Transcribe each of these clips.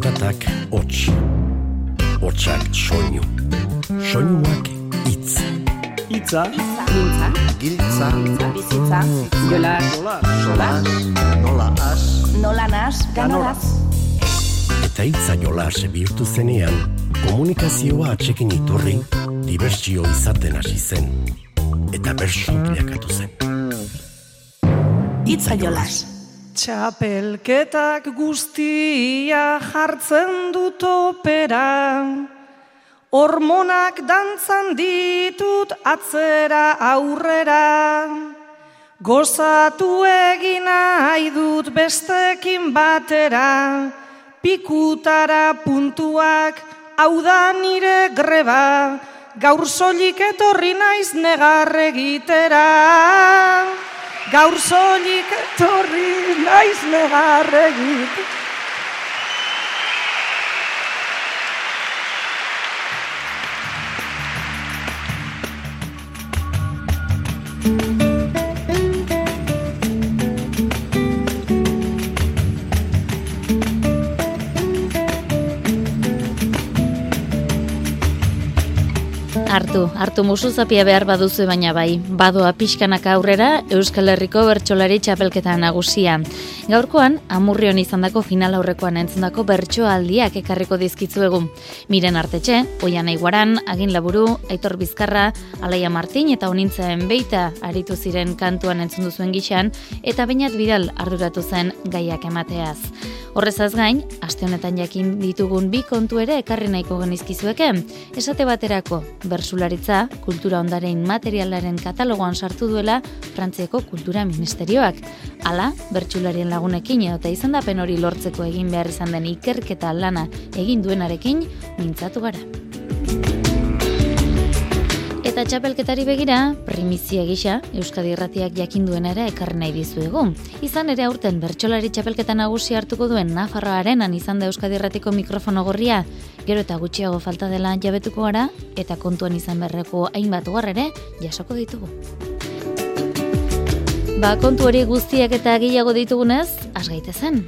Zaratak hots, hotsak soinu, soinuak itz. Itza, Mintza, Giltza, bizitza, jola, solas, nola as, nola nas, ganoraz. Eta itza jolas bihurtu zenean, komunikazioa atxekin iturri, dibertsio izaten hasi zen. Eta bersu bilakatu zen. Itza jolas. Txapelketak guztia jartzen dut opera, hormonak dantzan ditut atzera aurrera, gozatu egin nahi dut bestekin batera, pikutara puntuak hau da nire greba, gaur soilik etorri naiz negar egitera. Gaur soilik etorri naiz negar Hartu, hartu musu zapia behar baduzu baina bai. Badoa pixkanaka aurrera Euskal Herriko bertsolari txapelketa nagusia. Gaurkoan, amurrion izandako final aurrekoan entzundako bertsoaldiak ekarriko dizkitzuegu. Miren artetxe, oian aiguaran, agin laburu, aitor bizkarra, alaia martin eta honintzen beita aritu ziren kantuan entzundu zuen gixan, eta bainat bidal arduratu zen gaiak emateaz. Horrezaz gain, aste honetan jakin ditugun bi kontu ere ekarri nahiko genizkizueke. Esate baterako, bersularitza, kultura ondaren materialaren katalogoan sartu duela Frantziako Kultura Ministerioak. Hala, bertsularien lagunekin eta izendapen hori lortzeko egin behar izan den ikerketa lana egin duenarekin mintzatu gara. Eta txapelketari begira, primizia gisa, Euskadi Irratiak jakin duena ere ekarri nahi dizuegu. Izan ere aurten bertsolari txapelketa nagusi hartuko duen Nafarroa arenan izan da Euskadi Irratiko mikrofono gorria, gero eta gutxiago falta dela jabetuko gara, eta kontuan izan berreko hainbat ere jasoko ditugu. Ba, kontu hori guztiak eta gehiago ditugunez, asgaite zen.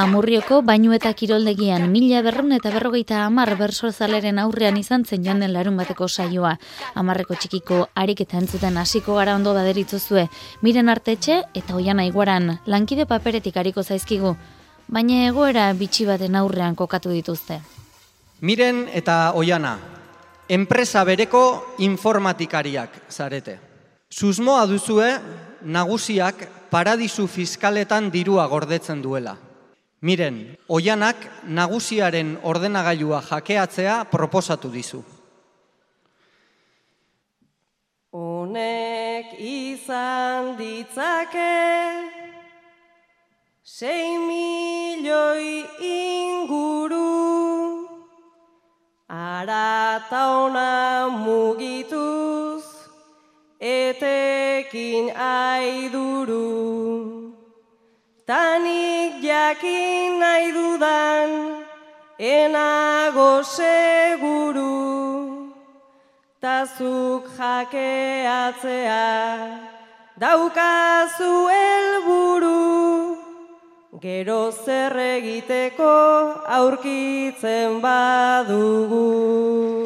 Amurrioko bainu eta kiroldegian mila berrun eta berrogeita amar bersozaleren aurrean izan zen joan den larun bateko saioa. Amarreko txikiko harik eta entzuten hasiko gara ondo baderitzuzue. Miren artetxe eta oian aiguaran lankide paperetik hariko zaizkigu. Baina egoera bitxi baten aurrean kokatu dituzte. Miren eta oiana, enpresa bereko informatikariak zarete. Susmoa duzue nagusiak paradisu fiskaletan dirua gordetzen duela. Miren, oianak nagusiaren ordenagailua jakeatzea proposatu dizu. Honek izan ditzake sei milioi inguru arata ona mugituz etekin aiduru jakin nahi dudan enago seguru. Tazuk jakeatzea daukazu helburu. Gero zer egiteko aurkitzen badugu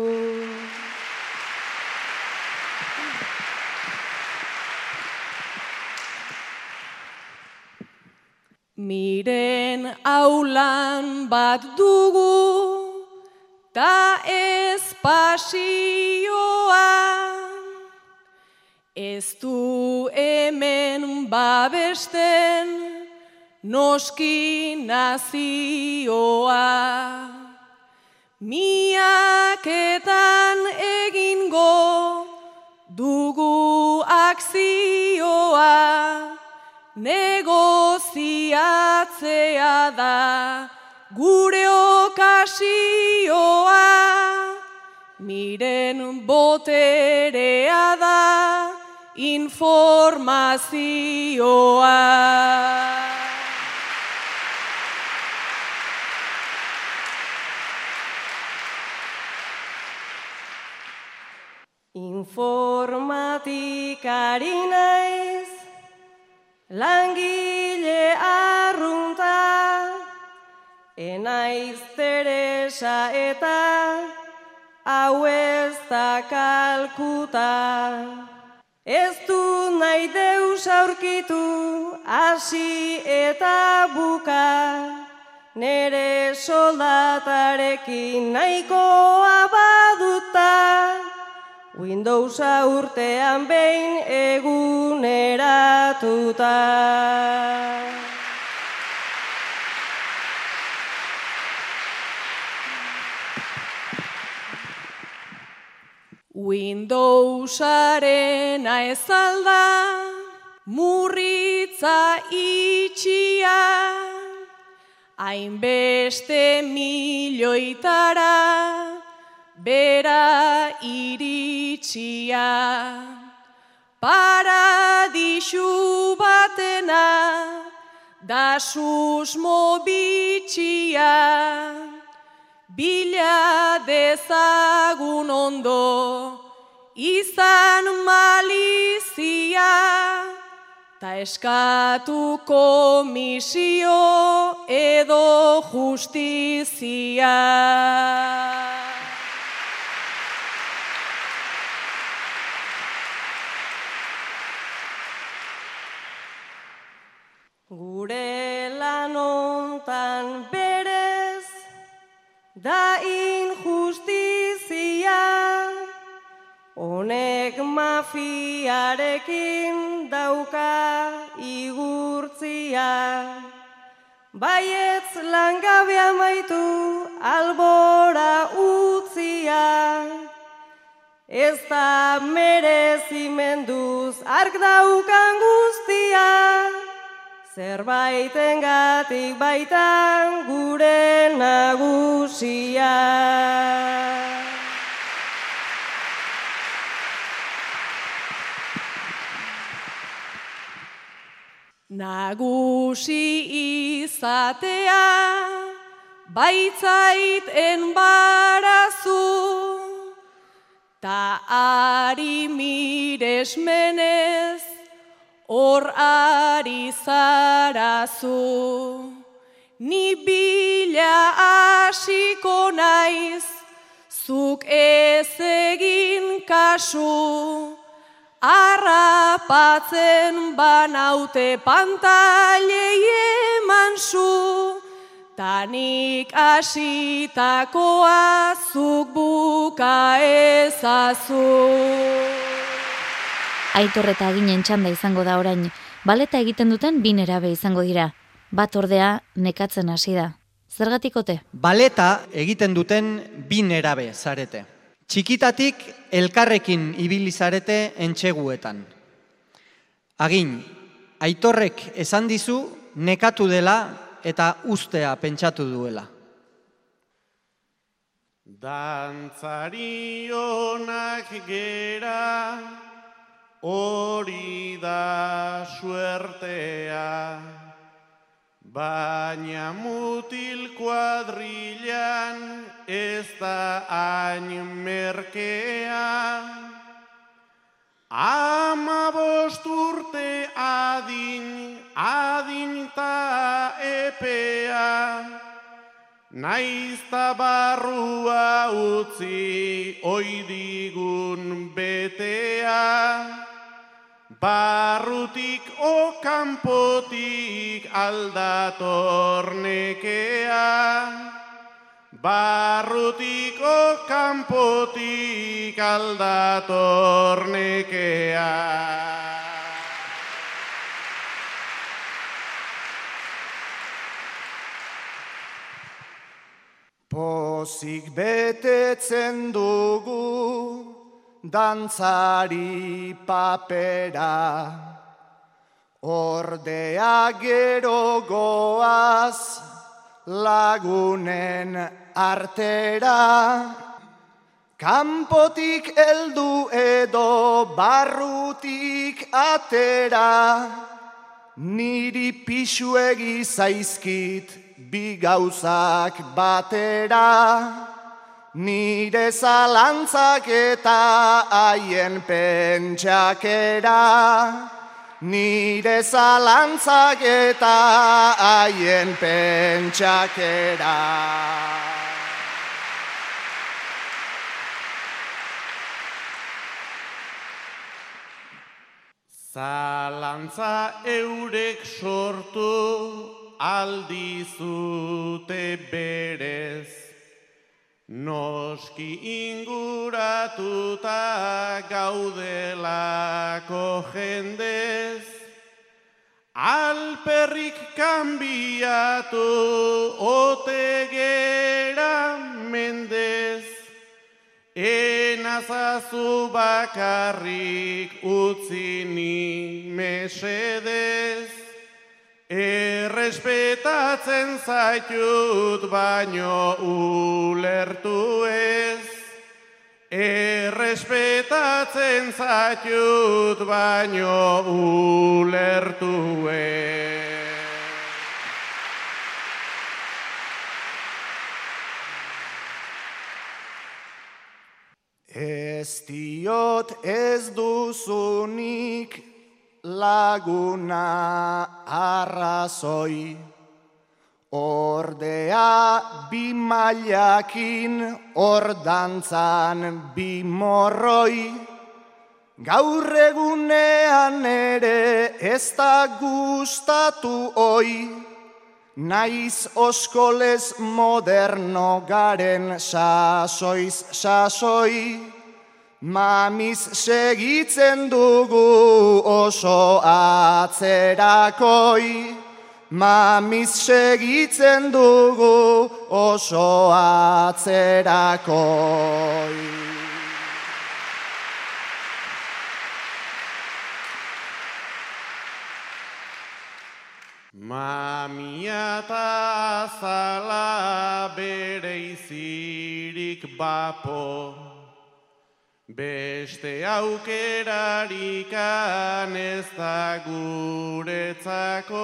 Miren aulan bat dugu, ta ez pasioa. Ez du hemen babesten, noski nazioa. Miaketan egingo dugu akzioa, negoziatzea da gure okasioa. Miren boterea da informazioa. Informatikari naiz, langile arrunta, enaiz Teresa eta hau ez da kalkuta. Ez du nahi deus aurkitu, hasi eta buka, nere soldatarekin nahikoa baduta, Windowsa urtean behin eguneratuta. Windowsaren ezalda, murritza itxia, hainbeste milioitara, bera iritsia. Paradisu batena, da susmo bitxia, bila dezagun ondo, izan malizia, ta eskatu komisio edo justizia. Gure lanontan berez, da injustizia, honek mafiarekin dauka igurtzia. Baietz langabea maitu albora utzia, ez da merezimenduz ark daukan guztia, zerbaiten gatik baitan gure nagusia. Nagusi izatea, baitzait enbarazu, ta ari miresmenez, hor ari zarazu. Ni bila hasiko naiz, zuk ez egin kasu, Arrapatzen banaute pantailei eman zu, tanik asitakoa zuk buka ezazu. Aitor eta ginen txanda izango da orain, baleta egiten duten bi nerabe izango dira. Bat ordea nekatzen hasi da. Zergatikote? Baleta egiten duten bi nerabe zarete. Txikitatik elkarrekin ibili zarete entxeguetan. Agin, aitorrek esan dizu nekatu dela eta ustea pentsatu duela. Dantzari onak gera, hori da suertea, baina mutil kuadrilan ez da hain merkea. Ama urte adin, adin ta epea, Naizta barrua utzi oidigun betea, barrutik o kanpotik aldatornekea, barrutik o kanpotik aldatornekea. Pozik betetzen dugu dantzari papera, ordea gero goaz lagunen artera. Kanpotik heldu edo barrutik atera, niri pixuegi zaizkit bi gauzak batera, nire zalantzak eta haien pentsakera. Nire zalantzak eta haien pentsakera. Zalantza eurek sortu aldizute berez, noski inguratuta gaudelako jendez, alperrik kanbiatu otegera mendez, Enazazu bakarrik utzi ni mesedez, errespetatzen zaitut baino ulertu ez. Errespetatzen zaitut baino ulertu ez. Ez diot ez duzunik laguna arrazoi, ordea bi mailakin ordantzan bi morroi, gaur egunean ere ez da gustatu oi, Naiz oskoles moderno garen sasoiz sasoi, mamiz segitzen dugu oso atzerakoi, mamiz segitzen dugu oso atzerakoi. Mamia eta azala bere izirik bapo, beste aukerarikan ez da guretzako.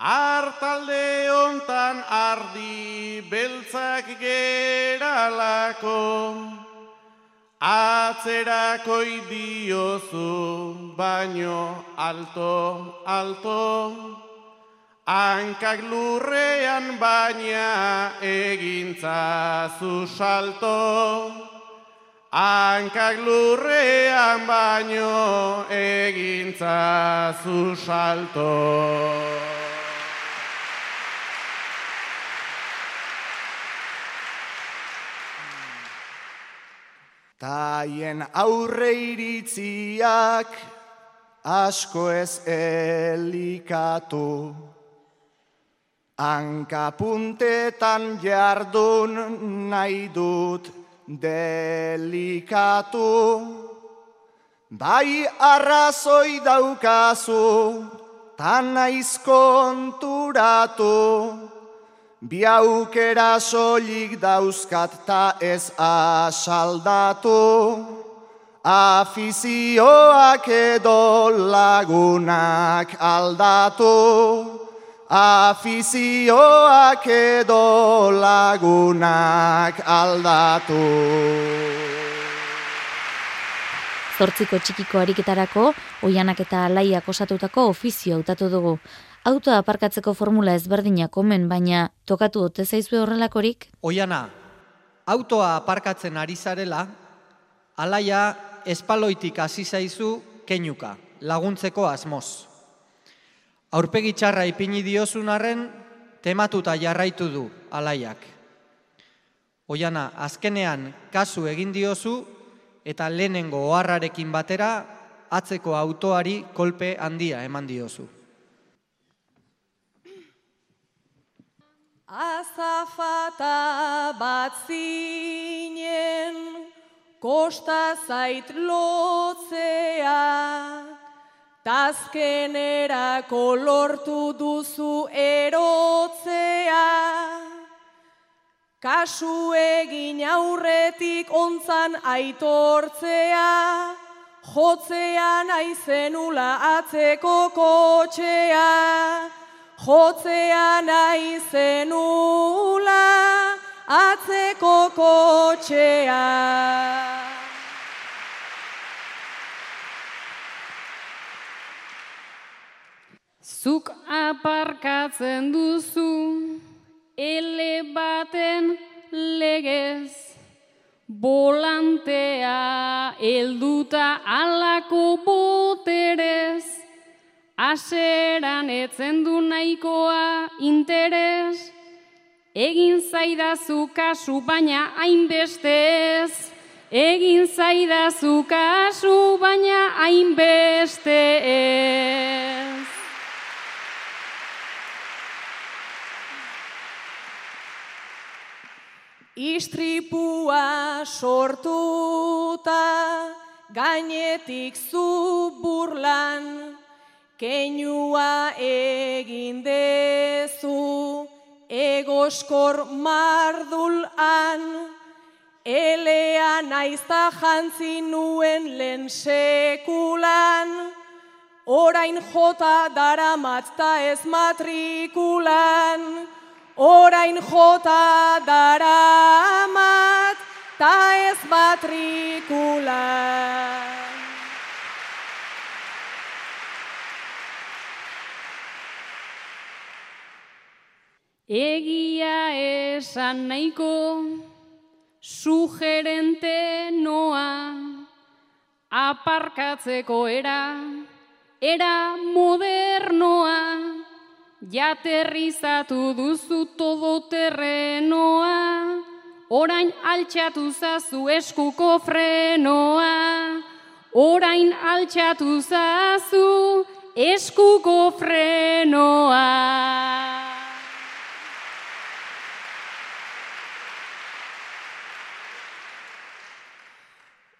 Artalde hontan ardi beltzak geralako, Atzerako diozu baino alto, alto, hankak lurrean baina egintza zu salto. Hankak lurrean baino egintza zu salto. Taien aurre iritziak asko ez elikatu. Hankapuntetan jardun nahi dut delikatu. Bai arrazoi daukazu, tan naiz konturatu. Bi aukera soilik dauzkat ta ez asaldatu, afizioak edo lagunak aldatu, afizioak edo lagunak aldatu. Zortziko txikiko ariketarako, oianak eta alaiak osatutako ofizio hautatu dugu. Autoa aparkatzeko formula ezberdinak omen, baina tokatu ote zaizue horrelakorik? Oiana, autoa aparkatzen ari zarela, alaia espaloitik hasi zaizu keinuka, laguntzeko asmoz. Aurpegi txarra ipini diozun arren, tematuta jarraitu du alaiak. Oiana, azkenean kasu egin diozu eta lehenengo oharrarekin batera atzeko autoari kolpe handia eman diozu. Azafata bat zinen, kosta zait lotzea, tazkenera kolortu duzu erotzea. Kasu egin aurretik ontzan aitortzea, jotzean aizenula atzeko kotxea. Jotzea nahi zenula, atzeko kotxea. Zuk aparkatzen duzu, ele baten legez, volantea elduta alako boterez, aseran etzen du nahikoa interes, egin zaidazu kasu baina hainbestez, egin zaidazu kasu baina hainbestez. Istripua sortuta gainetik zu burlan, keinua egin dezu egoskor mardulan, elea naizta jantzi nuen lehen sekulan, orain jota daramatzta ez matrikulan, orain jota daramat ta ez matrikula. Egia esan nahiko, sugerente noa, aparkatzeko era, era modernoa, Jaterrizatu duzu todo terrenoa, orain altxatu zazu eskuko frenoa. Orain altxatu zazu eskuko frenoa.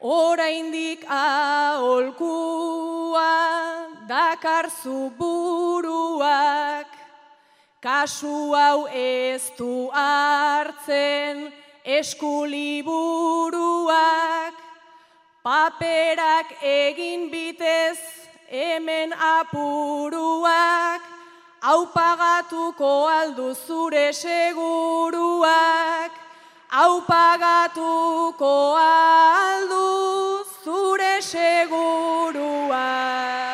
Oraindik aholkua dakarzu buruak, kasu hau ez du hartzen eskuliburuak, paperak egin bitez hemen apuruak, hau pagatuko aldu zure seguruak, hau pagatuko aldu zure segurua.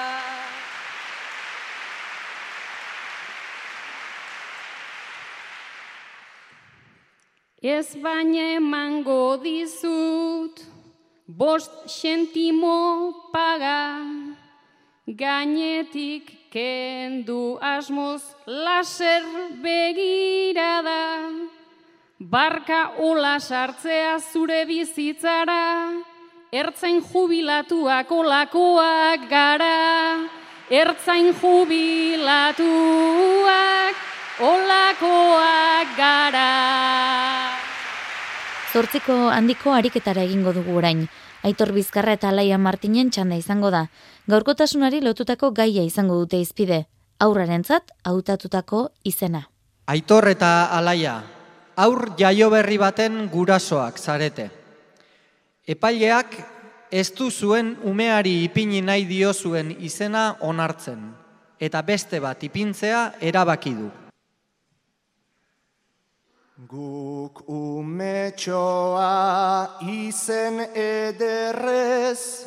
Ez baina emango dizut, bost sentimo paga, gainetik kendu asmoz laser begirada. Barka ola sartzea zure bizitzara, ertzain jubilatuak olakoak gara, ertzain jubilatuak olakoak gara. Zortziko handiko ariketara egingo dugu orain. Aitor Bizkarra eta Alaia Martinen txanda izango da. Gaurkotasunari lotutako gaia izango dute izpide. Aurrarentzat hautatutako izena. Aitor eta Alaia, aur jaio berri baten gurasoak zarete. Epaileak ez du zuen umeari ipini nahi dio zuen izena onartzen, eta beste bat ipintzea erabaki du. Guk umetxoa izen ederrez,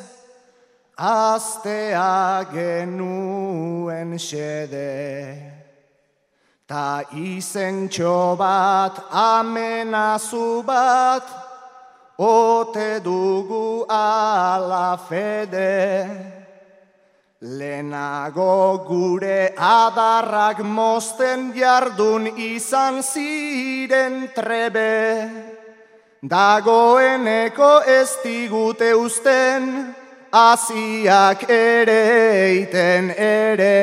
aztea genuen xede. Ta izentxo bat, amenazu bat, ote dugu ala fede. Lehenago gure adarrak mozten jardun izan ziren trebe. Dagoeneko ez digute usten, aziak ere iten ere.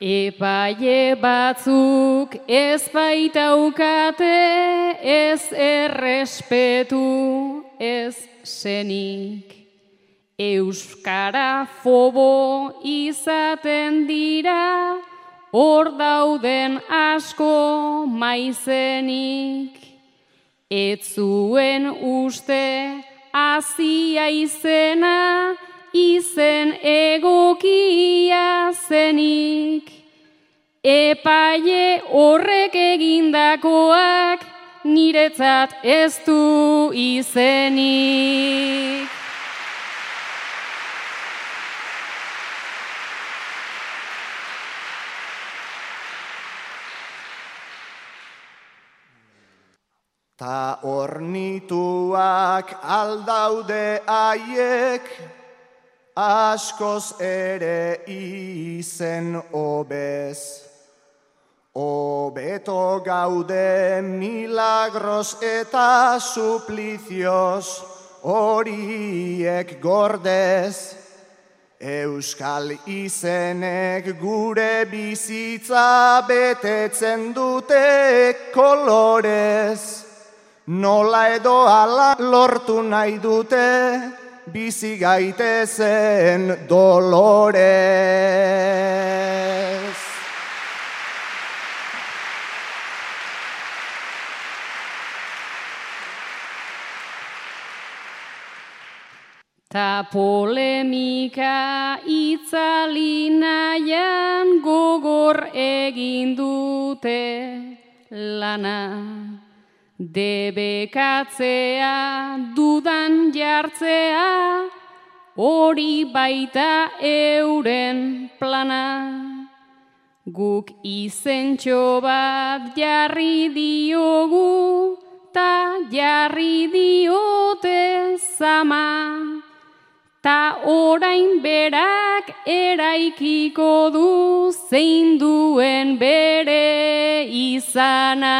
Epaile batzuk ez baitaukate ez errespetu ez zenik. Euskara fobo izaten dira hor dauden asko maizenik. Ez zuen uste azia izena izen egokia zenik. Epaile horrek egindakoak niretzat ez du izenik. Ta ornituak aldaude aiek, askoz ere izen obez. Obeto gaude milagros eta suplizioz horiek gordez. Euskal izenek gure bizitza betetzen dute kolorez. Nola edo ala lortu nahi dute, bizi gaitezen dolorez. Ta polemika itzali nahian gogor egin dute lana. Debekatzea, dudan jartzea, hori baita euren plana. Guk izentxo bat jarri diogu, ta jarri diote zama. Ta orain berak eraikiko du zein duen bere izana.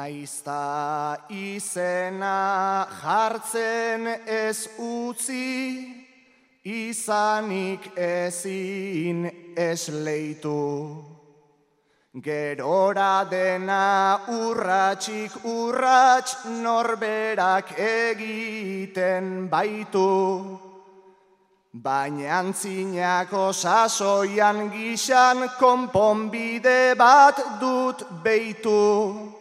Naizta izena jartzen ez utzi, izanik ezin esleitu. Gerora dena urratxik urrats norberak egiten baitu. Baina antzinako sasoian gixan konponbide bat dut beitu.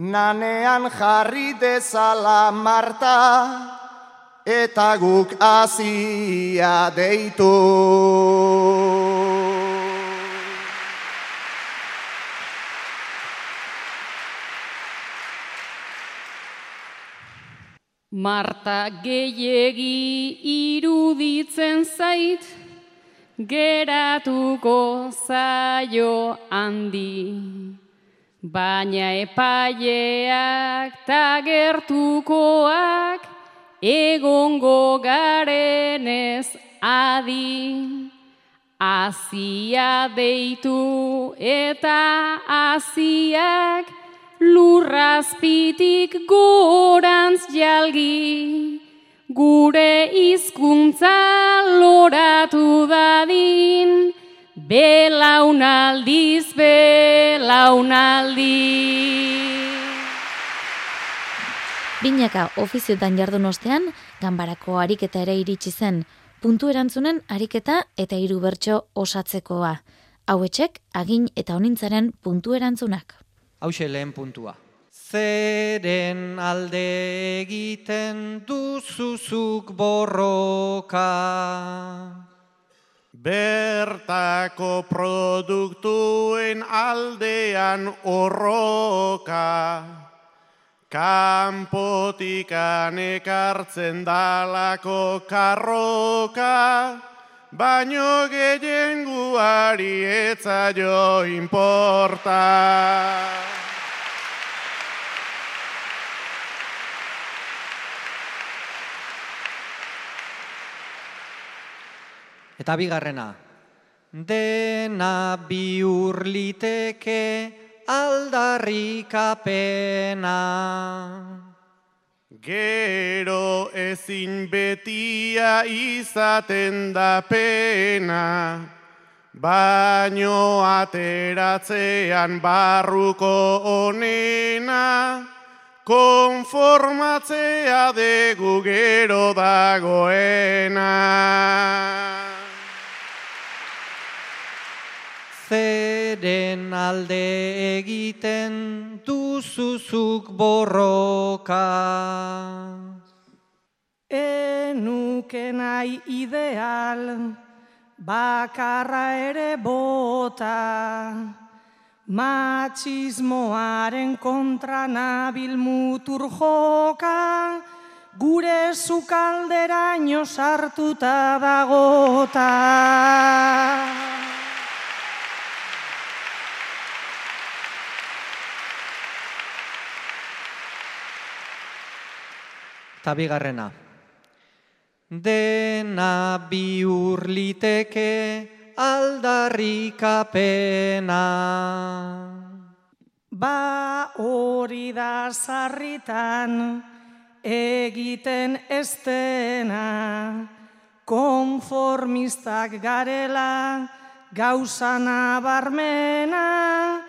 Nanean jarri dezala Marta eta guk azia deitu. Marta gehiegi iruditzen zait, geratuko zaio handi. Baina epaileak ta gertukoak egongo garenez adi. Azia deitu eta aziak lurrazpitik gorantz jalgi. Gure hizkuntza loratu dadin, Belaunaldiz, belaunaldi. Binaka ofiziotan jardun ostean, ganbarako ariketa ere iritsi zen, puntu erantzunen ariketa eta hiru bertso osatzekoa. Hauetxek, agin eta honintzaren puntu erantzunak. Hau lehen puntua. Zeren alde egiten duzuzuk borroka. Bertako produktuen aldean horroka, kanpotikan ekartzen dalako karroka, baino gehien guari etzaio inporta. Eta bigarrena, dena biurliteke aldarrikapena. Gero ezin betia izaten da pena, baino ateratzean barruko onena, konformatzea degu gero dagoena. Zeren alde egiten duzuzuk borroka. Enuke nahi ideal, bakarra ere bota, matxismoaren kontra nabil mutur joka, gure zukalderaino sartuta dagota. Eta bigarrena. Dena biur liteke aldarrikapena. Ba hori da sarritan egiten estena, konformistak garela gauzana barmena,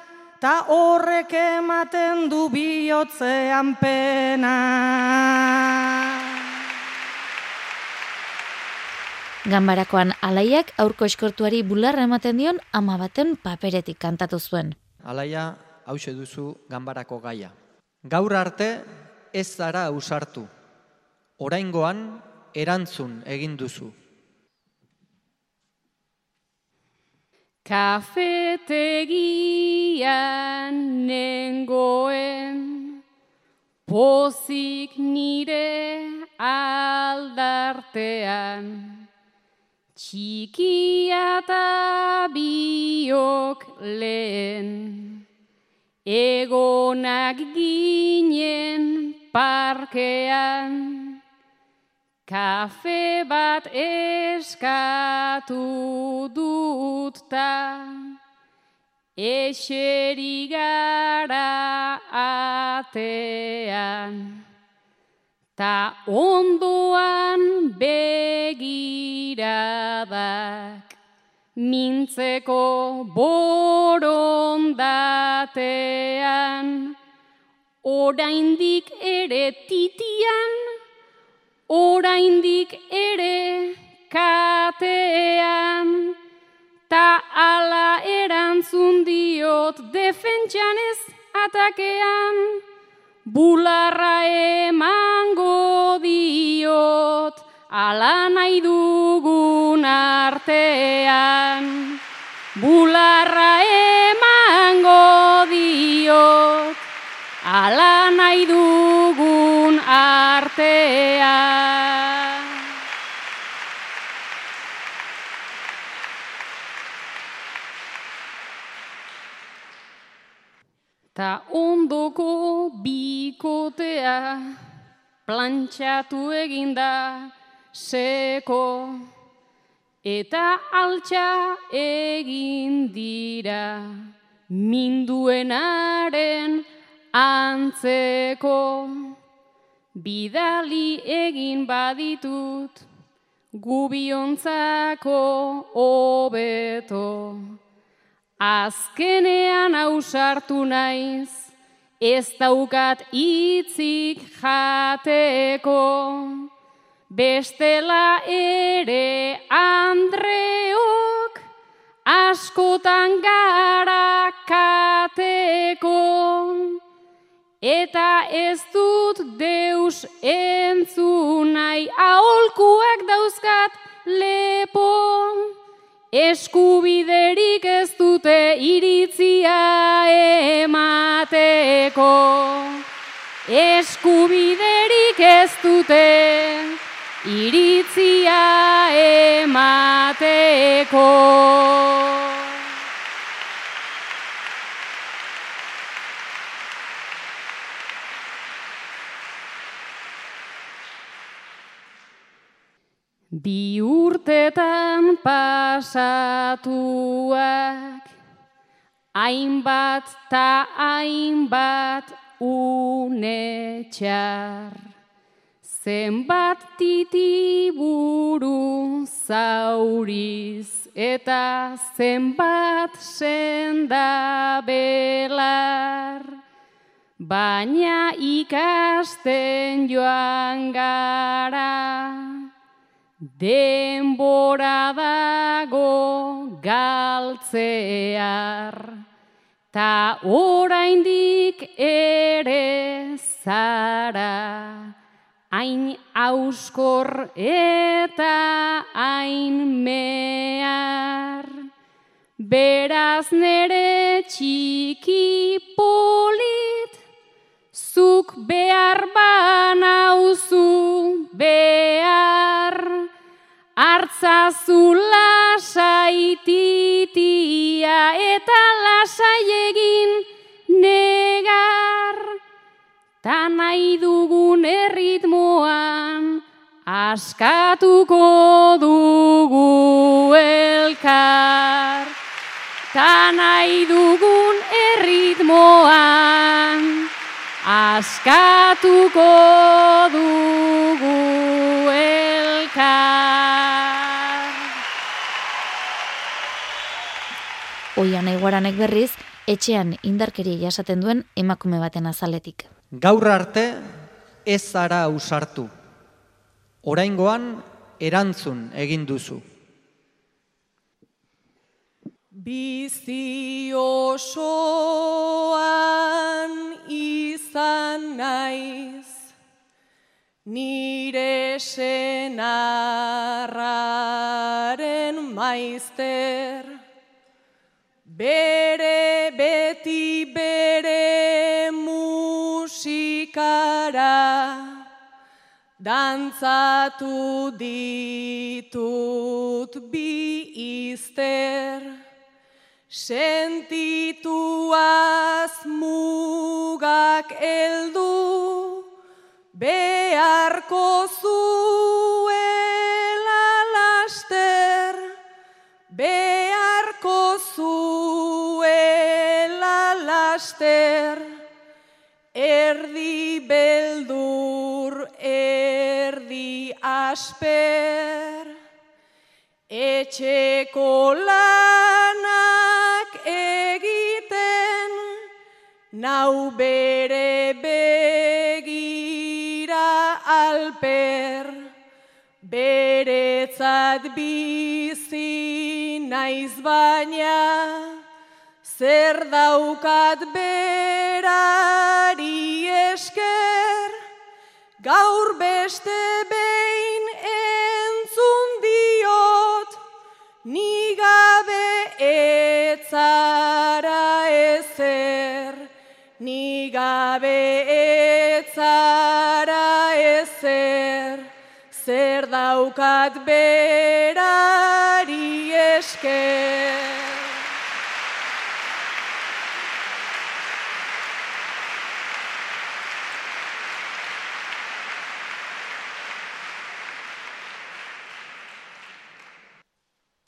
ta horrek ematen du bihotzean pena. Ganbarakoan alaiak aurko eskortuari bularra ematen dion ama baten paperetik kantatu zuen. Alaia, hause duzu ganbarako gaia. Gaur arte ez zara ausartu. Oraingoan erantzun egin duzu. Kafetegian nengoen pozik nire aldartean. Txikia eta biok lehen, egonak ginen parkean, kafe bat eskatu dut ta, eseri gara atean. Ta ondoan begiradak mintzeko borondatean. Oraindik ere titian oraindik ere katean ta ala erantzun diot defentsan ez atakean bularra emango diot, ala nahi dugun artean. Bularra emango diot, ala nahi dugun artean. Ta ondoko bikotea plantxatu eginda seko eta altxa egin dira minduenaren antzeko bidali egin baditut gubiontzako hobeto. Azkenean ausartu naiz, ez daukat itzik jateko. Bestela ere Andreok, askotan gara kateko. Eta ez dut deus entzunai, aholkuak dauzkat lepon. Eskubiderik ez dute iritzia emateko. Eskubiderik ez dute iritzia emateko. Bi urtetan pasatuak, hainbat ta hainbat unetxar. Zenbat titiburu zauriz eta zenbat senda belar. Baina ikasten joan gara, denbora dago galtzear, ta oraindik ere zara, hain auskor eta hain mehar. Beraz nere txiki polit, zuk behar banauzu behar, hartzazu lasaititia eta lasai egin negar, ta nahi dugun erritmoan, askatuko dugu elkar. Ta nahi dugun erritmoan, askatuko dugu Oian eguaranek berriz, etxean indarkeria jasaten duen emakume baten azaletik. Gaur arte ez zara ausartu. Oraingoan erantzun egin duzu. Bizi osoan izan naiz, nire senarraren maizter, bere beti bere musikara, dantzatu ditut bi izter, Sentituaz mugak eldu, beharko asper, etxeko lanak egiten, nau bere begira alper, beretzat bizi naiz baina, zer daukat berari esker, gaur beste behin gabe etzara ezer, zer daukat berari esker.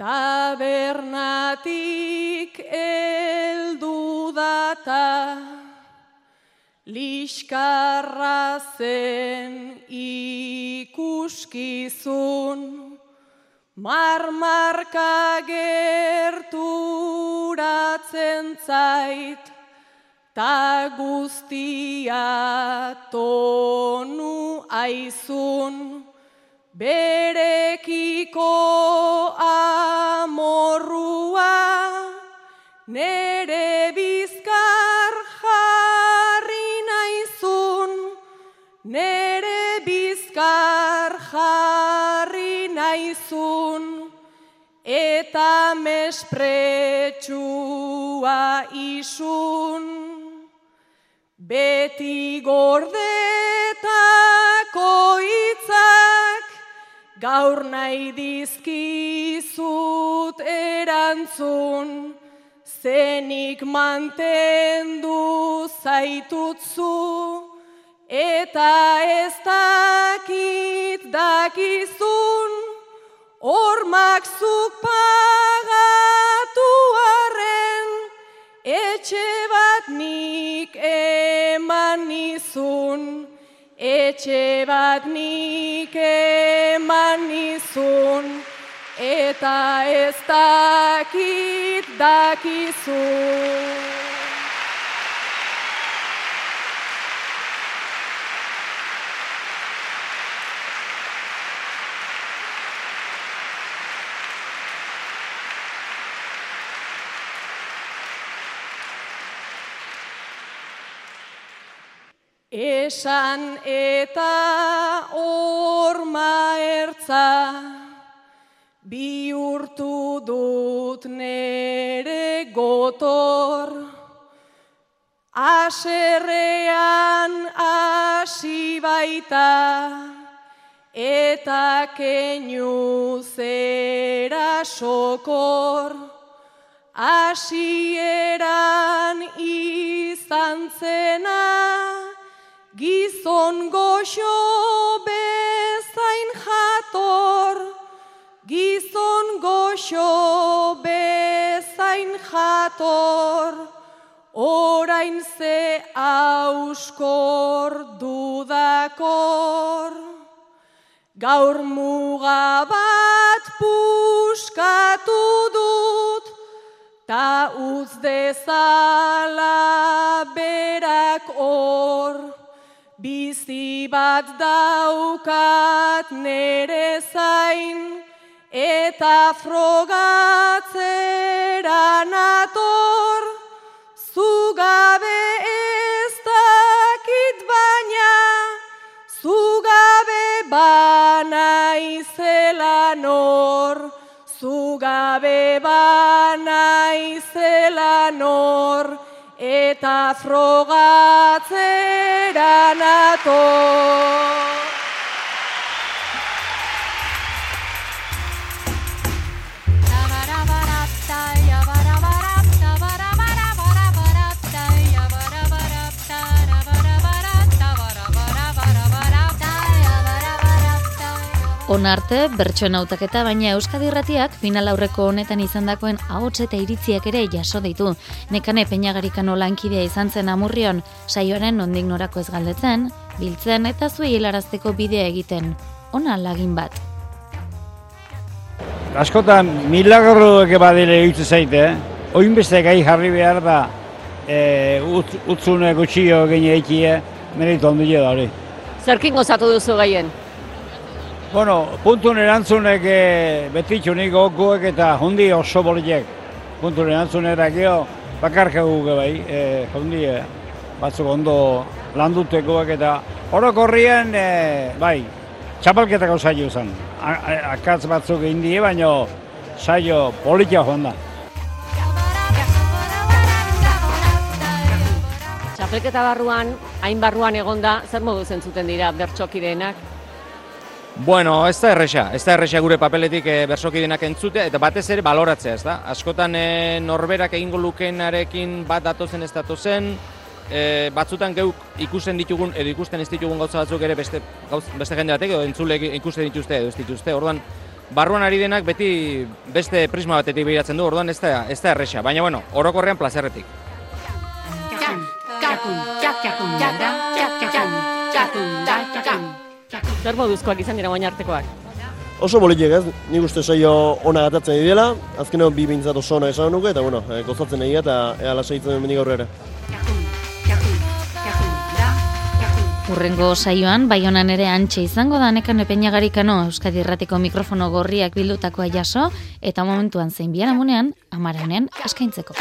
Tabernatik liskarra zen ikuskizun, marmarka gerturatzen zait, ta guztia tonu aizun, berekiko amorrua, nere eta mespretsua isun, beti gordetako hitzak, gaur nahi dizkizut erantzun, zenik mantendu zaitutzu, eta ez dakit dakizun, hormak zuk etxe bat nik eman nizun, etxe bat nik eman nizun, eta ez dakit dakizun. Esan eta orma ertza, bihurtu dut nere gotor, aserrean hasi baita, eta keinu zera sokor, asieran izan zena, Gizon goxo bezain jator, gizon goxo bezain jator, orain ze auskor dudakor. Gaur muga bat puskatu dut, ta uz dezala berak hor. Bizi bat daukat nere zain, eta frogatzera nator, zugabe ez dakit baina, zugabe bana izela nor, zugabe bana nor, eta frogatzera nator. Hona arte, bertsoen hautaketa, baina Euskadi Irratiak final aurreko honetan izandakoen ahots eta iritziak ere jaso ditu. Nekane peinagarikano lankidea izan zen amurrion, saioaren ondik norako ez galdetzen, biltzen eta zuei hilarazteko bidea egiten. Hona lagin bat. Askotan milagro eke badile egitze zaite, eh? Oin beste gai jarri behar da, e, ut, utzune gutxio gine eikie, meritu ondile da hori. Zerkin gozatu duzu gaien? Bueno, puntun erantzunek e, betitxunik gokuek eta hundi oso boliek. Puntun erantzunera geho, bakarka guke bai, e, hundi e, batzuk ondo landutekoak eta orokorrien, e, bai, txapalketako saio zen. Akatz batzuk egin die, baina saio politia joan da. Txapelketa barruan, hain barruan egonda, zer modu zentzuten dira bertxokideenak? Bueno, ez da erresa, ez da erresa gure papeletik e, bersokidenak entzute, eta batez ere baloratzea, ez da? Askotan e, norberak egingo lukeenarekin bat datozen ez datozen, e, batzutan geuk ikusten ditugun, edo ikusten ez ditugun gauza batzuk ere beste, gauz, beste jende batek, edo entzule ikusten dituzte edo ez dituzte, orduan, barruan ari denak beti beste prisma batetik behiratzen du, orduan ez da, ez da erresa, baina bueno, orokorrean plazerretik. Zer moduzkoak izan dira baina artekoak? Oso bolitek ez, nik uste saio ona gatatzen dira, azkeneko bi bintzat oso ona esan nuke, eta bueno, eh, gozatzen egia eta ea lasaitzen mendik aurrera. Urrengo saioan, baionan ere antxe izango da nekan epeinagarikano Euskadi Irratiko mikrofono gorriak bildutakoa jaso, eta momentuan zein bian amunean, amaranen eskaintzeko.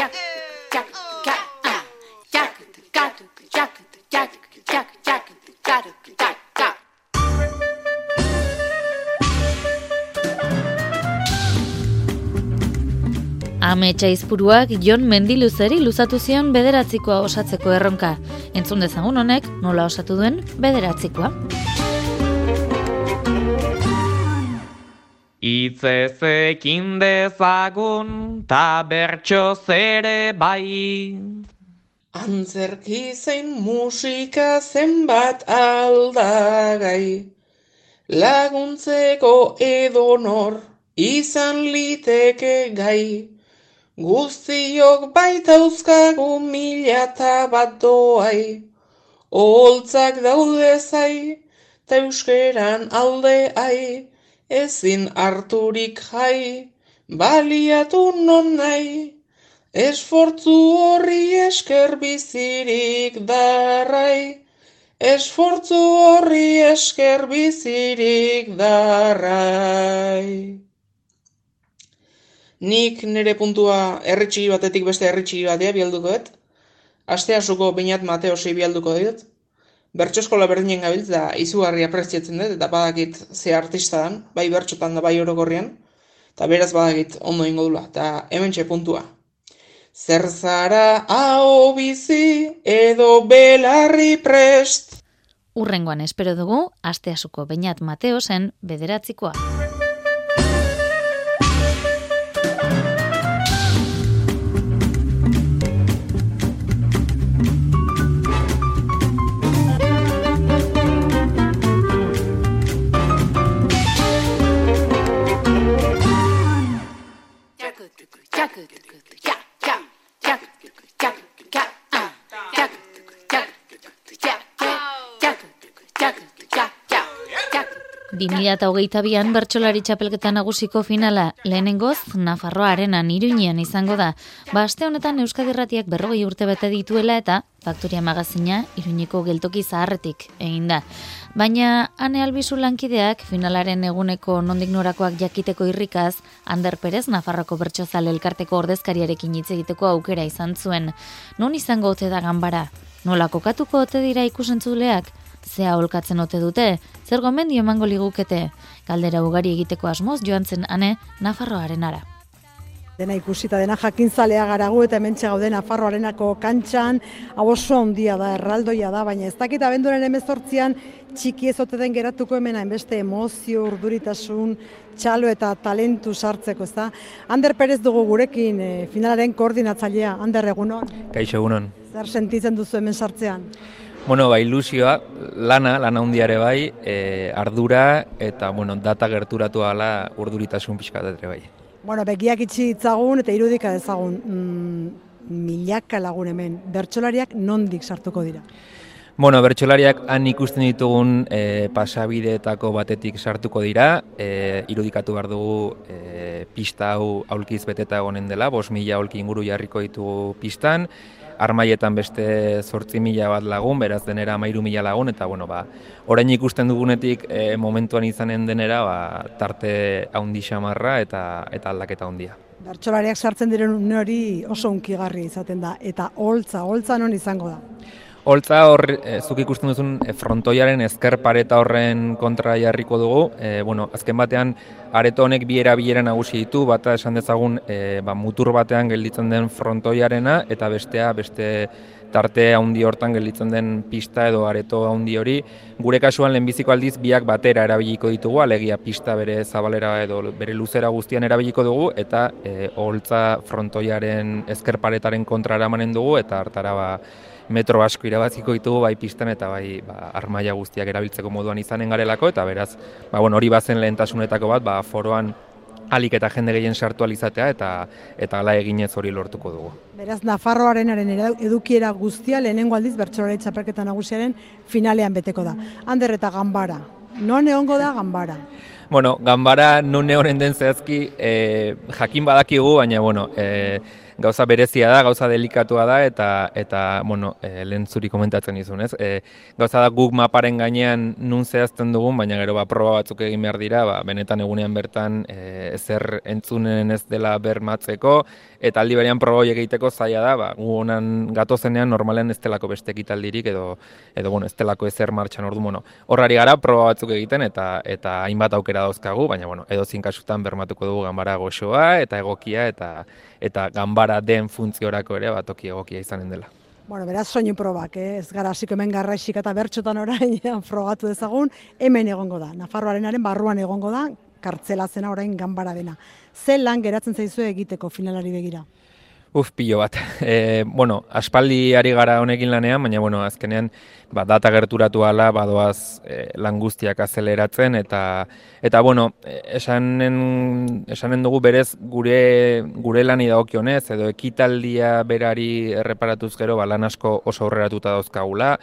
Ametsa izpuruak Jon Mendiluzeri luzatu zion bederatzikoa osatzeko erronka. Entzun dezagun honek, nola osatu duen bederatzikoa. Itzezekin dezagun, ta bertso zere bai. Antzerki zein musika zenbat aldagai, laguntzeko edonor izan liteke gai. Guztiok baitauzkagu mila eta bat doai, oholtzak daude zai, ta euskeran alde ai, ezin harturik jai, baliatu non nahi. Esfortzu horri esker bizirik darrai, esfortzu horri esker bizirik darrai. Nik nire puntua erritxigi batetik beste erritxigi batea bialduko dut. Asteasuko Beñat Mateo sei bialduko dut. bertso eskola berdinen gabiltz da izugarri apreziatzen dut, eta badakit ze artista dan, bai bertxotan da bai orokorrian, eta beraz badakit ondo ingo dula, eta hemen puntua. Zer zara hau bizi edo belarri prest. Urrengoan espero dugu, asteasuko bainat Mateo zen bederatzikoa. good. 2008an bertsolari txapelketa nagusiko finala lehenengoz Nafarroa arenan iruinean izango da. Ba, Baste honetan Euskadirratiak berrogei urte bete dituela eta Faktoria magazina iruñeko geltoki zaharretik egin da. Baina ane albizu lankideak finalaren eguneko nondik norakoak jakiteko irrikaz, Ander Perez Nafarroko bertsozale elkarteko ordezkariarekin hitz egiteko aukera izan zuen. Non izango ote da ganbara? Nola kokatuko ote dira ikusentzuleak? Zea holkatzen ote dute, zer gomendio emango ligukete, galdera ugari egiteko asmoz joan zen ane Nafarroaren ara. Dena ikusita dena jakintzalea garagu eta hemen gaude Nafarroarenako kantxan, hau oso handia da, erraldoia da, baina ez dakit abenduren emezortzian txiki ez ote den geratuko hemen hainbeste emozio, urduritasun, txalo eta talentu sartzeko, ez da? Ander Perez dugu gurekin e, finalaren koordinatzailea, Ander egunon? Kaixo egunon. Zer sentitzen duzu hemen sartzean? Bueno, ba, ilusioa, lana, lana hundiare bai, e, ardura eta, bueno, data gerturatu ala urduritasun pixkatetre bai. Bueno, begiak itxi itzagun eta irudika dezagun. Mm, milaka lagun hemen, bertsolariak nondik sartuko dira? Bueno, bertsolariak han ikusten ditugun e, pasabideetako batetik sartuko dira, e, irudikatu behar dugu e, pista hau aulkiz beteta egonen dela, bos mila aulki inguru jarriko ditugu pistan, armaietan beste zortzi mila bat lagun, beraz denera amairu mila lagun, eta bueno, ba, orain ikusten dugunetik e, momentuan izanen denera, ba, tarte haundi xamarra eta, eta aldaketa handia. Bertxolariak sartzen diren hori oso unkigarri izaten da, eta holtza, holtza non izango da? Holtza hor, e, zuk ikusten duzun e, frontoiaren ezker pareta horren kontra jarriko dugu. E, bueno, azken batean, areto honek bi erabilera nagusi ditu, bata esan dezagun e, ba, mutur batean gelditzen den frontoiarena, eta bestea beste tarte handi hortan gelditzen den pista edo areto handi hori. Gure kasuan lehenbiziko aldiz biak batera erabiliko ditugu, alegia pista bere zabalera edo bere luzera guztian erabiliko dugu, eta e, holtza frontoiaren ezker paretaren kontra eramanen dugu, eta hartara ba, metro asko irabaziko ditugu bai pistan eta bai ba, armaia guztiak erabiltzeko moduan izanen garelako eta beraz ba, bueno, hori bazen lehentasunetako bat ba, foroan alik eta jende gehien sartu alizatea eta eta hala eginez hori lortuko dugu. Beraz Nafarroarenaren edukiera guztia lehenengo aldiz bertsolari txapelketa nagusiaren finalean beteko da. Ander eta Ganbara. Non egongo da Ganbara? Bueno, Ganbara non egonen den zehazki e, jakin badakigu, baina bueno, e, gauza berezia da, gauza delikatua da eta eta bueno, e, lehen zuri komentatzen dizun, ez? E, gauza da guk maparen gainean nun zehazten dugun, baina gero ba proba batzuk egin behar dira, ba, benetan egunean bertan e, ezer entzunen ez dela bermatzeko eta aldi berean proba egiteko zaila da, ba, gu honan gatozenean normalen ez delako beste ekitaldirik edo edo bueno, ez delako ezer martxan ordu bueno. Horrari gara proba batzuk egiten eta eta hainbat aukera dauzkagu, baina bueno, edo kasutan bermatuko dugu ganbara goxoa eta egokia eta eta ganbara den funtziorako ere batoki egokia izanen dela. Bueno, beraz soinu probak, eh? ez gara hasiko hemen garraixik eta bertxotan orain frogatu dezagun, hemen egongo da. Nafarroarenaren barruan egongo da, kartzela zena orain ganbara dena. Ze lan geratzen zaizu egiteko finalari begira? Uf, pilo bat. E, bueno, aspaldi ari gara honekin lanean, baina bueno, azkenean ba, data gerturatu ala badoaz e, lan guztiak azeleratzen eta eta bueno, esanen, esanen dugu berez gure gure lani dagokionez edo ekitaldia berari erreparatuz gero ba, lan asko oso aurreratuta dauzkagula.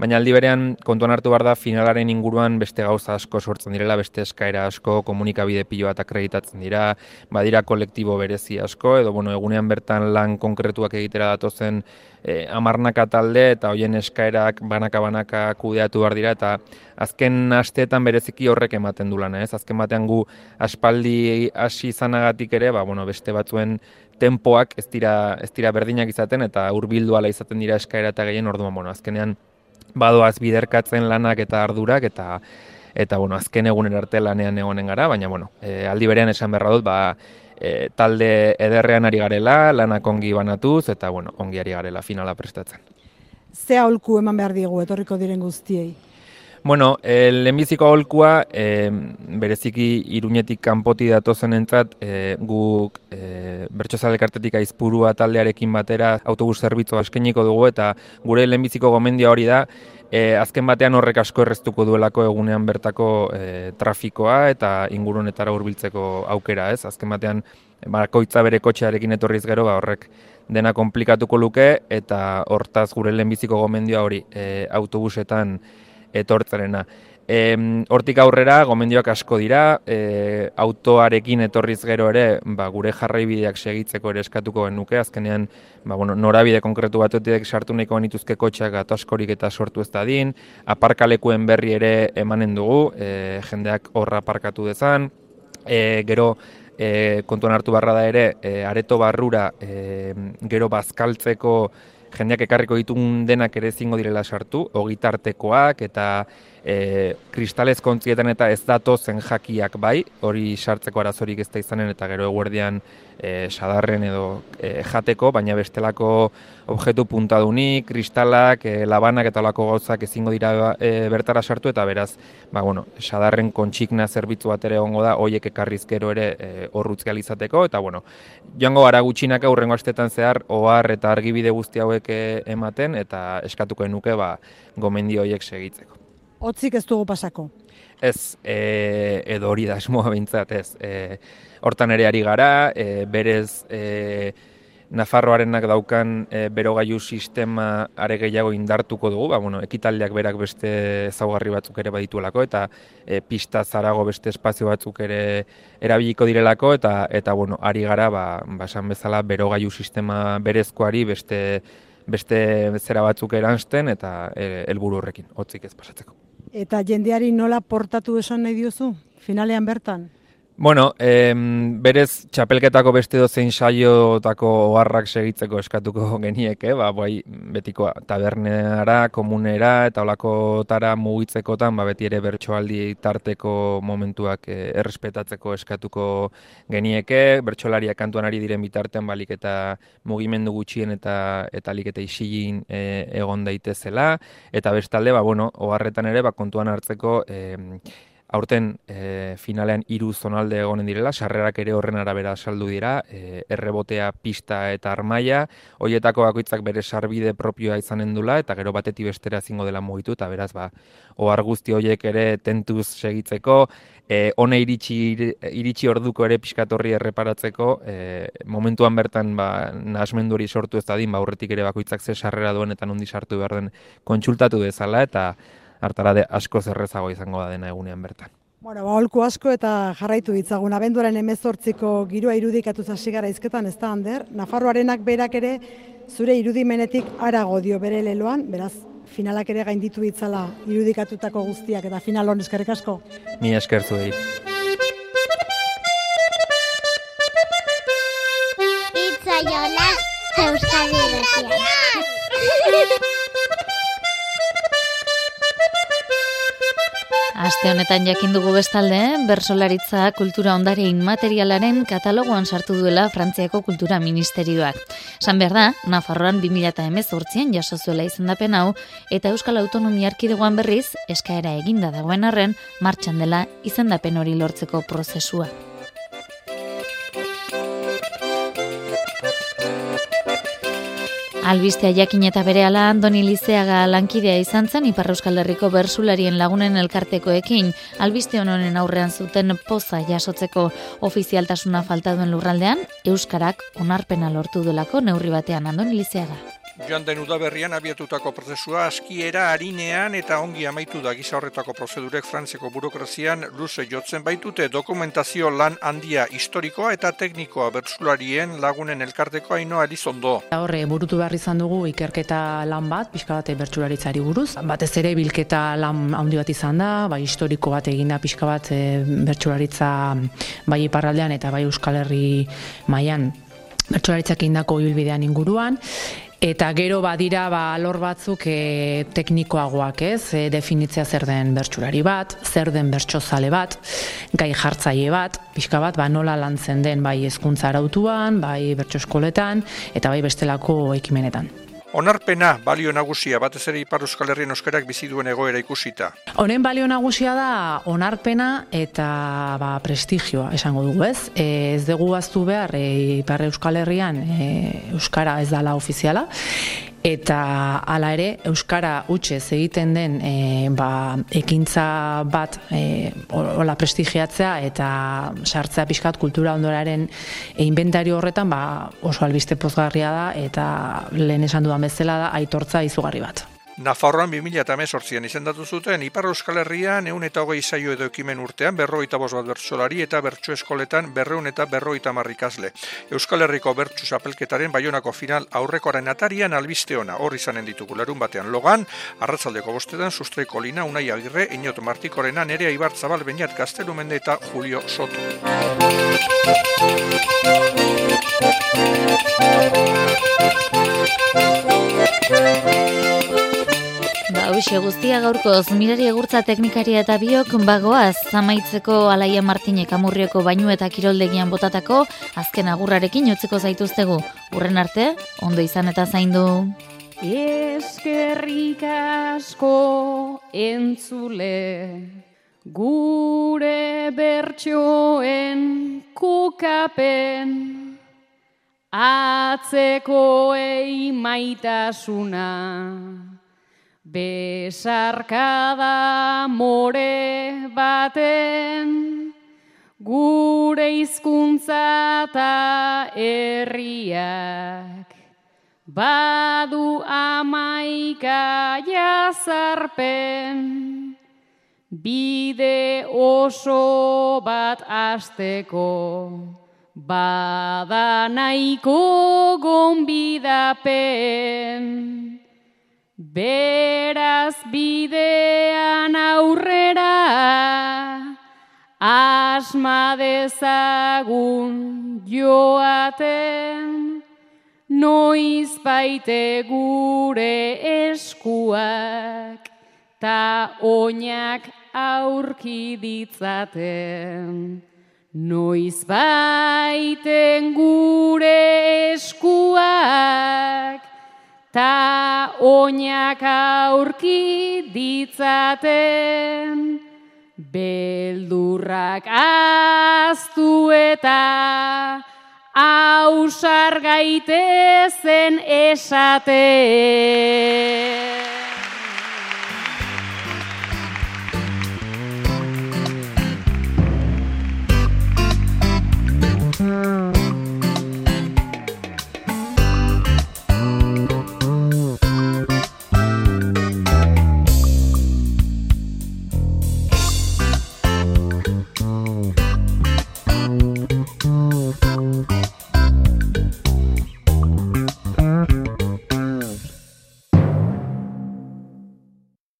Baina aldi berean kontuan hartu behar da finalaren inguruan beste gauza asko sortzen direla, beste eskaera asko, komunikabide pilo bat akreditatzen dira, badira kolektibo berezi asko, edo bueno, egunean bertan lan konkretuak egitera datozen e, amarnaka talde eta hoien eskaerak banaka-banaka kudeatu behar dira, eta azken asteetan bereziki horrek ematen du lan, ez? Azken batean gu aspaldi hasi izanagatik ere, ba, bueno, beste batzuen tempoak ez dira, ez dira berdinak izaten eta hurbildu ala izaten dira eskaera eta gehien orduan, bueno, azkenean badoaz biderkatzen lanak eta ardurak eta eta bueno, azken egunen arte lanean egonen gara, baina bueno, e, aldi berean esan berra dut, ba, e, talde ederrean ari garela, lanak ongi banatuz, eta bueno, ongi ari garela finala prestatzen. Ze aholku eman behar diegu etorriko diren guztiei? Bueno, e, lehenbiziko aholkua, e, bereziki iruñetik kanpoti datozen entzat, e, guk e, bertxozale kartetik aizpurua taldearekin batera autobus zerbitzu askeniko dugu, eta gure lehenbiziko gomendia hori da, E, azken batean horrek asko erreztuko duelako egunean bertako e, trafikoa eta ingurunetara hurbiltzeko aukera, ez? Azken batean bakoitza bere kotxearekin etorriz gero, ba, horrek dena komplikatuko luke eta hortaz gure lehenbiziko gomendioa hori e, autobusetan etortzarena. E, hortik aurrera, gomendioak asko dira, e, autoarekin etorriz gero ere, ba, gure jarraibideak segitzeko ere eskatuko genuke, azkenean ba, bueno, norabide konkretu batetik sartu nahiko genituzke kotxeak askorik eta sortu ez da din, aparkalekuen berri ere emanen dugu, e, jendeak horra aparkatu dezan, e, gero e, kontuan hartu barra da ere, e, areto barrura e, gero bazkaltzeko jendeak ekarriko ditun denak ere zingo direla sartu, ogitartekoak eta e, kristalez kontzietan eta ez datozen jakiak bai, hori sartzeko arazorik ez da izanen eta gero eguerdian e, sadarren edo e, jateko, baina bestelako objektu puntadunik, kristalak, e, labanak eta olako gauzak ezingo dira e, bertara sartu eta beraz, ba, bueno, sadarren kontxikna zerbitzu bat ere ongo da, hoiek ekarriz gero ere e, horrutz izateko, eta bueno, joango gara gutxinaka urrengo astetan zehar, ohar eta argibide guzti hauek ematen, eta eskatuko enuke, ba, gomendi horiek segitzeko. Otzik ez dugu pasako. Ez, e, edo hori da esmoa bintzat, ez. E, hortan ere ari gara, e, berez e, Nafarroarenak daukan e, berogailu sistema are gehiago indartuko dugu, ba, bueno, ekitaldiak berak beste ezaugarri batzuk ere badituelako, eta e, pista zarago beste espazio batzuk ere erabiliko direlako, eta eta bueno, ari gara, ba, basan bezala, berogailu sistema berezkoari beste beste zera batzuk eransten eta e, helburu horrekin, hotzik ez pasatzeko. Eta jendeari nola portatu esan nahi diozu, finalean bertan? Bueno, em, berez txapelketako beste dozein saiotako oharrak segitzeko eskatuko genieke, ba, bai, betiko tabernera, komunera eta olako tara mugitzekotan, ba, beti ere bertsoaldi tarteko momentuak e, errespetatzeko eskatuko genieke, bertsolariak kantuan ari diren bitartean balik eta mugimendu gutxien eta eta lik eta isilin e, egon daitezela, eta bestalde, ba, bueno, oharretan ere, ba, kontuan hartzeko, e, aurten e, finalean hiru zonalde egonen direla, sarrerak ere horren arabera saldu dira, e, errebotea, pista eta armaia, hoietako bakoitzak bere sarbide propioa izanen dula, eta gero batetik bestera zingo dela mugitu, eta beraz, ba, ohar guzti horiek ere tentuz segitzeko, e, hone iritsi, iritsi orduko ere piskatorri erreparatzeko, e, momentuan bertan ba, nasmendu sortu ez da din, ba, aurretik ere bakoitzak ze sarrera duen eta nondi sartu behar den kontsultatu dezala, eta hartara de asko zerrezago izango da dena egunean bertan. Bueno, ba, asko eta jarraitu ditzagun abenduaren emezortziko giroa irudikatu hasi gara izketan, ez da, Ander? Nafarroarenak berak ere zure irudimenetik arago dio bere leloan, beraz, finalak ere gainditu ditzala irudikatutako guztiak eta final hon eskerrik asko. Mi eskertu egin. Itzaiola, Euskadi Aste honetan jakin dugu bestalde, bersolaritza kultura ondare inmaterialaren katalogoan sartu duela Frantziako Kultura Ministerioak. San behar da, Nafarroan 2018an jaso zuela izendapen hau, eta Euskal Autonomia Arkidegoan berriz, eskaera eginda dagoen arren, martxan dela izendapen hori lortzeko prozesua. Albistea jakin eta bere ala Andoni Lizeaga lankidea izan zen Ipar Euskal Herriko bersularien lagunen elkartekoekin. Albiste honen aurrean zuten poza jasotzeko ofizialtasuna falta duen lurraldean, Euskarak onarpena lortu delako neurri batean Andoni Lizeaga. Joan den udaberrian abiatutako prozesua askiera harinean eta ongi amaitu da gisa horretako prozedurek Frantziako burokrazian luze jotzen baitute dokumentazio lan handia historikoa eta teknikoa bertsularien lagunen elkarteko hainoa elizondo. Horre, burutu behar izan dugu ikerketa lan bat, pixka bat bertsularitzari buruz. Batez ere bilketa lan handi bat izan da, bai historiko bat eginda pixka bat e, bertsularitza bai iparraldean eta bai Euskal Herri mailan bertsolaritzak indako ibilbidean inguruan, Eta gero badira ba alor batzuk e, teknikoagoak, ez? E, definitzea zer den bertsulari bat, zer den bertsozale bat, gai jartzaile bat, pixka bat ba nola lantzen den bai hezkuntza arautuan, bai bertso eskoletan eta bai bestelako ekimenetan. Onarpena balio nagusia batez ere Ipar Euskal Herrien euskerak bizi duen egoera ikusita. Honen balio nagusia da onarpena eta ba, prestigioa esango dugu, ez? E, ez dugu aztu behar e, Ipar Euskal Herrian e, euskara ez dala ofiziala eta hala ere euskara utxez egiten den e, ba, ekintza bat e, hola prestigiatzea eta sartzea pixkat kultura ondoraren e, inventario horretan ba, oso albiste pozgarria da eta lehen esan dudan bezala da aitortza izugarri bat. Nafarroan 2018an izendatu zuten Ipar Euskal Herrian eun eta hogei zaio edo ekimen urtean berroita bost bat bertsolari eta bertsu eskoletan berreun eta berroita marrikazle. Euskal Herriko bertsu zapelketaren baionako final aurrekoaren atarian albiste ona hor izanen ditugu larun batean logan, arratzaldeko bostetan sustreiko lina unai agirre, inot martikorena nerea Ibar Zabal Beñat Gaztelumende eta Julio Soto. Ba, hoxe guztia gaurkoz, mirari egurtza teknikaria eta biok bagoaz, zamaitzeko Alaia Martinek amurrioko bainu eta kiroldegian botatako, azken agurrarekin jotzeko zaituztegu. Urren arte, ondo izan eta zaindu. Eskerrik asko entzule, gure bertsoen kukapen, atzeko maitasuna. Besarkada more baten gure hizkuntza ta herriak. Badu amaika jazarpen bide oso bat asteko bada nahiko gonbidapen Beraz bidean aurrera asma dezagun joaten noiz baite gure eskuak ta oinak aurki ditzaten. Noiz baiten gure eskuak ta oinak aurki ditzaten beldurrak aztu eta ausar gaitezen esate.